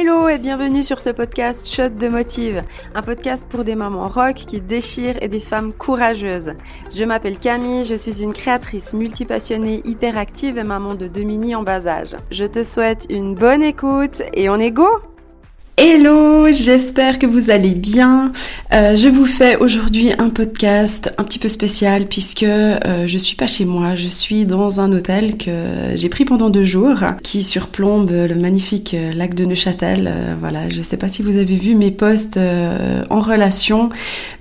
Hello et bienvenue sur ce podcast Shot de Motive, un podcast pour des mamans rock qui déchirent et des femmes courageuses. Je m'appelle Camille, je suis une créatrice multipassionnée, hyperactive et maman de deux mini en bas âge. Je te souhaite une bonne écoute et on est go Hello, j'espère que vous allez bien. Euh, je vous fais aujourd'hui un podcast un petit peu spécial puisque euh, je suis pas chez moi, je suis dans un hôtel que j'ai pris pendant deux jours qui surplombe le magnifique lac de Neuchâtel. Euh, voilà, je sais pas si vous avez vu mes posts euh, en relation,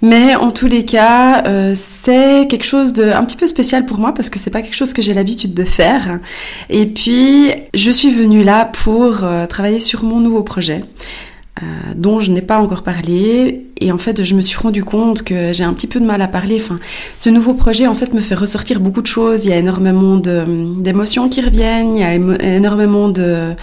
mais en tous les cas, euh, c'est quelque chose de un petit peu spécial pour moi parce que c'est pas quelque chose que j'ai l'habitude de faire. Et puis, je suis venue là pour travailler sur mon nouveau projet. Euh, dont je n'ai pas encore parlé. Et en fait, je me suis rendu compte que j'ai un petit peu de mal à parler. Enfin, ce nouveau projet, en fait, me fait ressortir beaucoup de choses. Il y a énormément d'émotions qui reviennent. Il y a énormément de,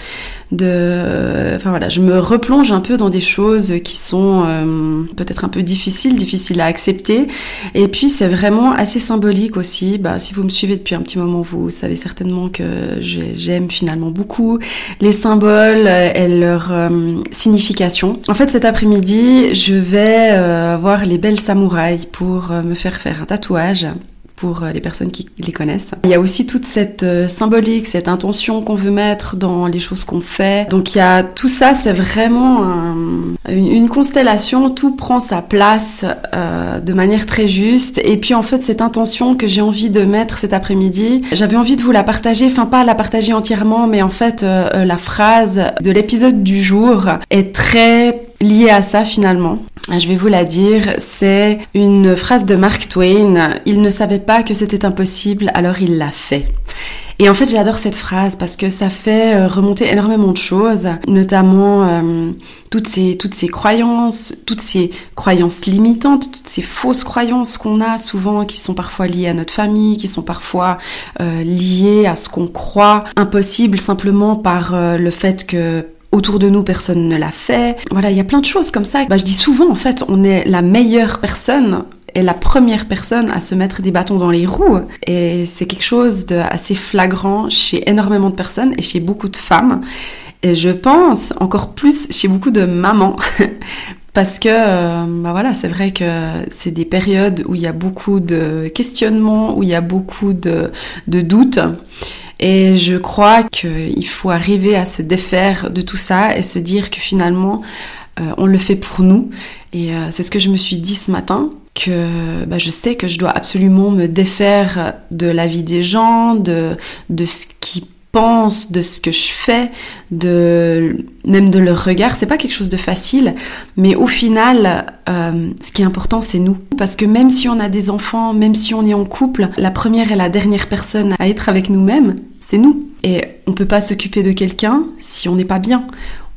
de, enfin voilà, je me replonge un peu dans des choses qui sont euh, peut-être un peu difficiles, difficiles à accepter. Et puis c'est vraiment assez symbolique aussi. Bah, si vous me suivez depuis un petit moment, vous savez certainement que j'aime finalement beaucoup les symboles et leur euh, signification. En fait, cet après-midi, je vais euh, voir les belles samouraïs pour me faire faire un tatouage pour euh, les personnes qui les connaissent. Il y a aussi toute cette euh, symbolique, cette intention qu'on veut mettre dans les choses qu'on fait. Donc il y a tout ça, c'est vraiment une, constellation, tout prend sa place euh, de manière très juste. Et puis en fait cette intention que j'ai envie de mettre cet après-midi, j'avais envie de vous la partager, enfin pas la partager entièrement, mais en fait la phrase de l'épisode du jour est très liée à ça finalement. Je vais vous la dire, c'est une phrase de Mark Twain. Il ne savait pas que c'était impossible, alors il l'a fait. Et en fait, j'adore cette phrase parce que ça fait euh, remonter énormément de choses, notamment euh, toutes ces toutes ces croyances, toutes ces croyances limitantes, toutes ces fausses croyances qu'on a souvent, qui sont parfois liées à notre famille, qui sont parfois euh, liées à ce qu'on croit impossible simplement par le fait que autour de nous, personne ne l'a fait. Voilà, il y a plein de choses comme ça. Bah, je dis souvent, en fait, on est la meilleure personne et la première personne à se mettre des bâtons dans les roues. Et c'est quelque chose d'assez flagrant chez énormément de personnes et chez beaucoup de femmes. Et je pense encore plus chez beaucoup de mamans. Parce que, euh, bah voilà, c'est vrai que c'est des périodes où il y a beaucoup de questionnements, où il y a beaucoup de doutes. Et je crois qu'il faut arriver à se défaire de tout ça et se dire que finalement, euh, on le fait pour nous. Et euh, c'est ce que je me suis dit ce matin, que bah, je sais que je dois absolument me défaire de la vie des gens, de, de ce qui de ce que je fais, de même de leur regard. C'est pas quelque chose de facile, mais au final, euh, ce qui est important, c'est nous. Parce que même si on a des enfants, même si on est en couple, la première et la dernière personne à être avec nous-mêmes, c'est nous. Et on peut pas s'occuper de quelqu'un si on n'est pas bien.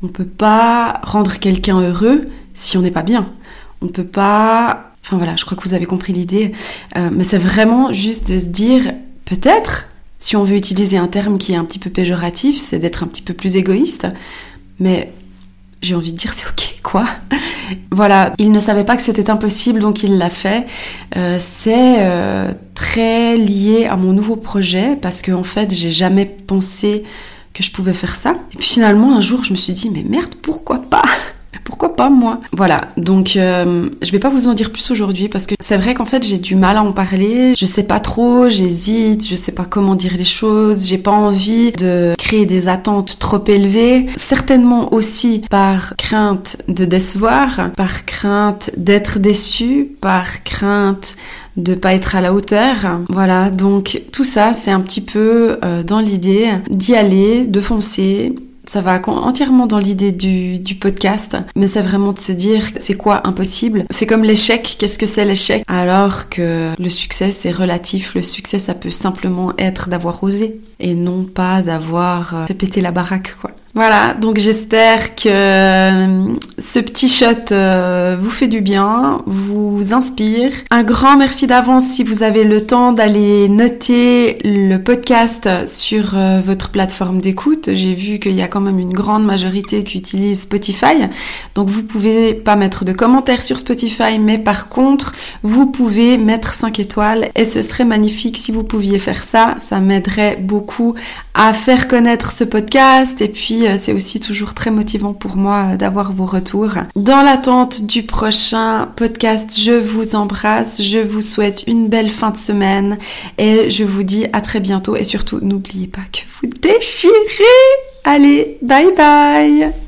On peut pas rendre quelqu'un heureux si on n'est pas bien. On peut pas. Enfin voilà, je crois que vous avez compris l'idée. Euh, mais c'est vraiment juste de se dire, peut-être si on veut utiliser un terme qui est un petit peu péjoratif, c'est d'être un petit peu plus égoïste. Mais j'ai envie de dire c'est ok quoi. voilà, il ne savait pas que c'était impossible donc il l'a fait. Euh, c'est euh, très lié à mon nouveau projet parce qu'en en fait j'ai jamais pensé que je pouvais faire ça. Et puis finalement un jour je me suis dit mais merde pourquoi pas? Pourquoi pas moi Voilà, donc euh, je vais pas vous en dire plus aujourd'hui parce que c'est vrai qu'en fait j'ai du mal à en parler, je sais pas trop, j'hésite, je sais pas comment dire les choses, j'ai pas envie de créer des attentes trop élevées, certainement aussi par crainte de décevoir, par crainte d'être déçu, par crainte de pas être à la hauteur. Voilà, donc tout ça, c'est un petit peu euh, dans l'idée d'y aller, de foncer, ça va entièrement dans l'idée du, podcast, mais c'est vraiment de se dire c'est quoi impossible? C'est comme l'échec, qu'est-ce que c'est l'échec? Alors que le succès c'est relatif, le succès ça peut simplement être d'avoir osé et non pas d'avoir euh, fait péter la baraque quoi. Voilà, donc j'espère que euh, ce petit shot euh, vous fait du bien, vous inspire. Un grand merci d'avance si vous avez le temps d'aller noter le podcast sur euh, votre plateforme d'écoute. J'ai vu qu'il y a quand même une grande majorité qui utilise Spotify. Donc vous pouvez pas mettre de commentaires sur Spotify, mais par contre, vous pouvez mettre 5 étoiles et ce serait magnifique si vous pouviez faire ça. Ça m'aiderait beaucoup à faire connaître ce podcast et puis c'est aussi toujours très motivant pour moi d'avoir vos retours. Dans l'attente du prochain podcast, je vous embrasse, je vous souhaite une belle fin de semaine et je vous dis à très bientôt et surtout n'oubliez pas que vous déchirez. Allez, bye bye